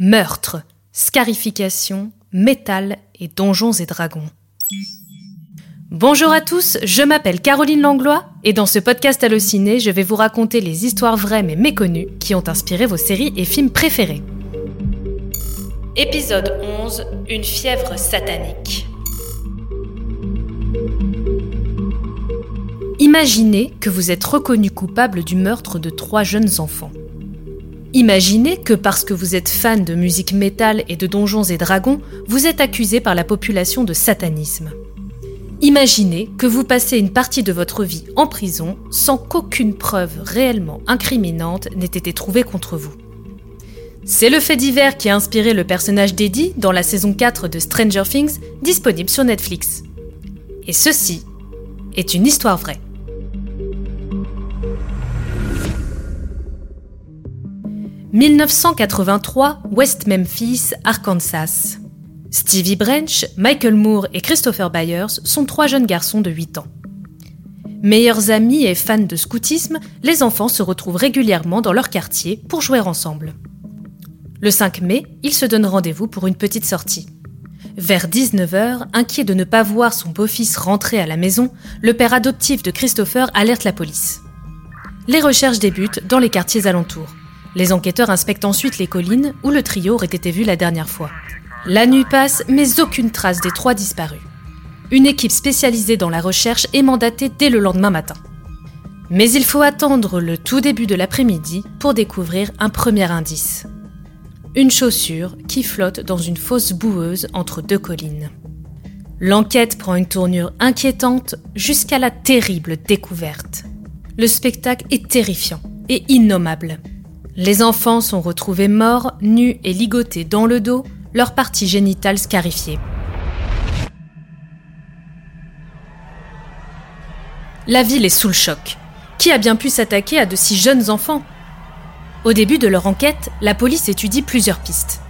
Meurtre, scarification, métal et donjons et dragons. Bonjour à tous, je m'appelle Caroline Langlois et dans ce podcast Allociné, je vais vous raconter les histoires vraies mais méconnues qui ont inspiré vos séries et films préférés. Épisode 11 Une fièvre satanique. Imaginez que vous êtes reconnu coupable du meurtre de trois jeunes enfants. Imaginez que parce que vous êtes fan de musique métal et de donjons et dragons, vous êtes accusé par la population de satanisme. Imaginez que vous passez une partie de votre vie en prison sans qu'aucune preuve réellement incriminante n'ait été trouvée contre vous. C'est le fait divers qui a inspiré le personnage d'Eddie dans la saison 4 de Stranger Things, disponible sur Netflix. Et ceci est une histoire vraie. 1983, West Memphis, Arkansas. Stevie Branch, Michael Moore et Christopher Byers sont trois jeunes garçons de 8 ans. Meilleurs amis et fans de scoutisme, les enfants se retrouvent régulièrement dans leur quartier pour jouer ensemble. Le 5 mai, ils se donnent rendez-vous pour une petite sortie. Vers 19h, inquiet de ne pas voir son beau-fils rentrer à la maison, le père adoptif de Christopher alerte la police. Les recherches débutent dans les quartiers alentours. Les enquêteurs inspectent ensuite les collines où le trio aurait été vu la dernière fois. La nuit passe, mais aucune trace des trois disparus. Une équipe spécialisée dans la recherche est mandatée dès le lendemain matin. Mais il faut attendre le tout début de l'après-midi pour découvrir un premier indice. Une chaussure qui flotte dans une fosse boueuse entre deux collines. L'enquête prend une tournure inquiétante jusqu'à la terrible découverte. Le spectacle est terrifiant et innommable. Les enfants sont retrouvés morts, nus et ligotés dans le dos, leurs parties génitales scarifiées. La ville est sous le choc. Qui a bien pu s'attaquer à de si jeunes enfants? Au début de leur enquête, la police étudie plusieurs pistes.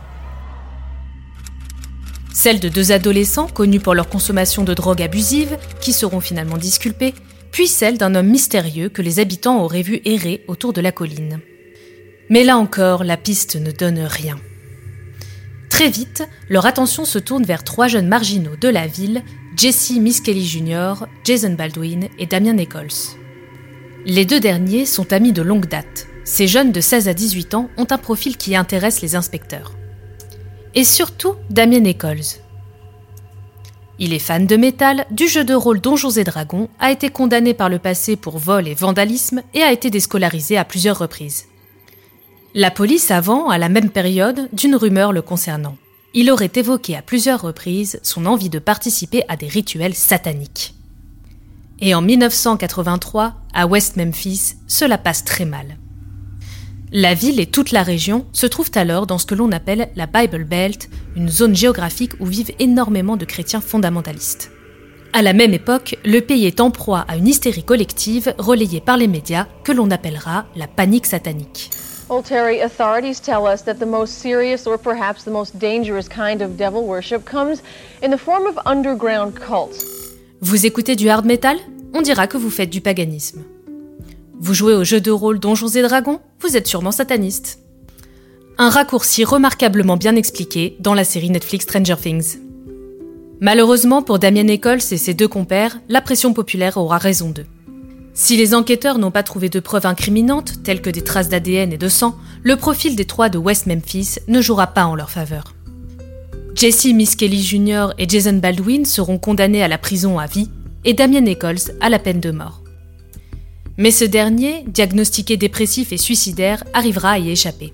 Celle de deux adolescents connus pour leur consommation de drogue abusive, qui seront finalement disculpés, puis celle d'un homme mystérieux que les habitants auraient vu errer autour de la colline. Mais là encore, la piste ne donne rien. Très vite, leur attention se tourne vers trois jeunes marginaux de la ville, Jesse Miskelly Jr., Jason Baldwin et Damien Nichols. Les deux derniers sont amis de longue date. Ces jeunes de 16 à 18 ans ont un profil qui intéresse les inspecteurs. Et surtout Damien Nichols. Il est fan de métal, du jeu de rôle Donjons et Dragons, a été condamné par le passé pour vol et vandalisme et a été déscolarisé à plusieurs reprises. La police avant, à la même période, d'une rumeur le concernant. Il aurait évoqué à plusieurs reprises son envie de participer à des rituels sataniques. Et en 1983, à West Memphis, cela passe très mal. La ville et toute la région se trouvent alors dans ce que l'on appelle la Bible Belt, une zone géographique où vivent énormément de chrétiens fondamentalistes. À la même époque, le pays est en proie à une hystérie collective relayée par les médias que l'on appellera la panique satanique. Well, Terry, authorities tell us that the most serious or perhaps the most dangerous kind of devil worship comes in the form of underground cults. Vous écoutez du hard metal? On dira que vous faites du paganisme. Vous jouez au jeu de rôle Donjons et Dragons? Vous êtes sûrement sataniste. Un raccourci remarquablement bien expliqué dans la série Netflix Stranger Things. Malheureusement pour Damien Nichols et ses deux compères, la pression populaire aura raison d'eux. Si les enquêteurs n'ont pas trouvé de preuves incriminantes, telles que des traces d'ADN et de sang, le profil des trois de West Memphis ne jouera pas en leur faveur. Jesse Miskelly Jr. et Jason Baldwin seront condamnés à la prison à vie et Damien Nichols à la peine de mort. Mais ce dernier, diagnostiqué dépressif et suicidaire, arrivera à y échapper.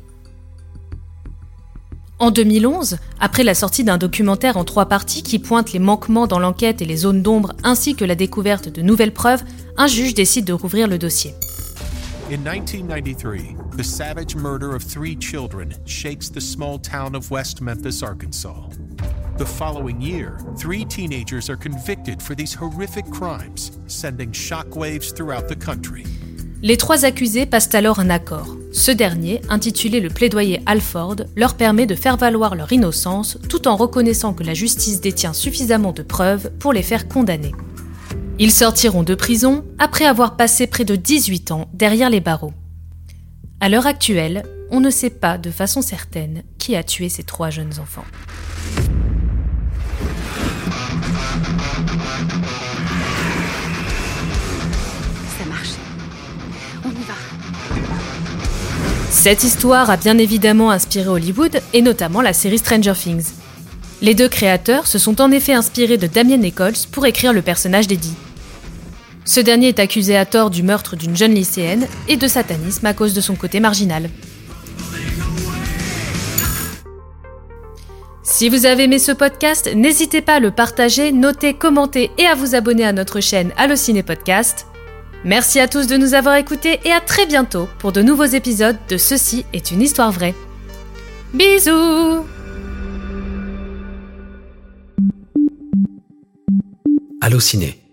En 2011, après la sortie d'un documentaire en trois parties qui pointe les manquements dans l'enquête et les zones d'ombre ainsi que la découverte de nouvelles preuves, un juge décide de rouvrir le dossier. In 1993, the savage murder of three children shakes the small town of West Memphis, Arkansas. The following year, three teenagers are convicted for these horrific crimes, sending shockwaves throughout the country. Les trois accusés passent alors un accord. Ce dernier, intitulé le plaidoyer Alford, leur permet de faire valoir leur innocence tout en reconnaissant que la justice détient suffisamment de preuves pour les faire condamner. Ils sortiront de prison après avoir passé près de 18 ans derrière les barreaux. À l'heure actuelle, on ne sait pas de façon certaine qui a tué ces trois jeunes enfants. Cette histoire a bien évidemment inspiré Hollywood et notamment la série Stranger Things. Les deux créateurs se sont en effet inspirés de Damien Nichols pour écrire le personnage d'Eddie. Ce dernier est accusé à tort du meurtre d'une jeune lycéenne et de satanisme à cause de son côté marginal. Si vous avez aimé ce podcast, n'hésitez pas à le partager, noter, commenter et à vous abonner à notre chaîne Allociné Podcast. Merci à tous de nous avoir écoutés et à très bientôt pour de nouveaux épisodes de Ceci est une histoire vraie. Bisous Allociné,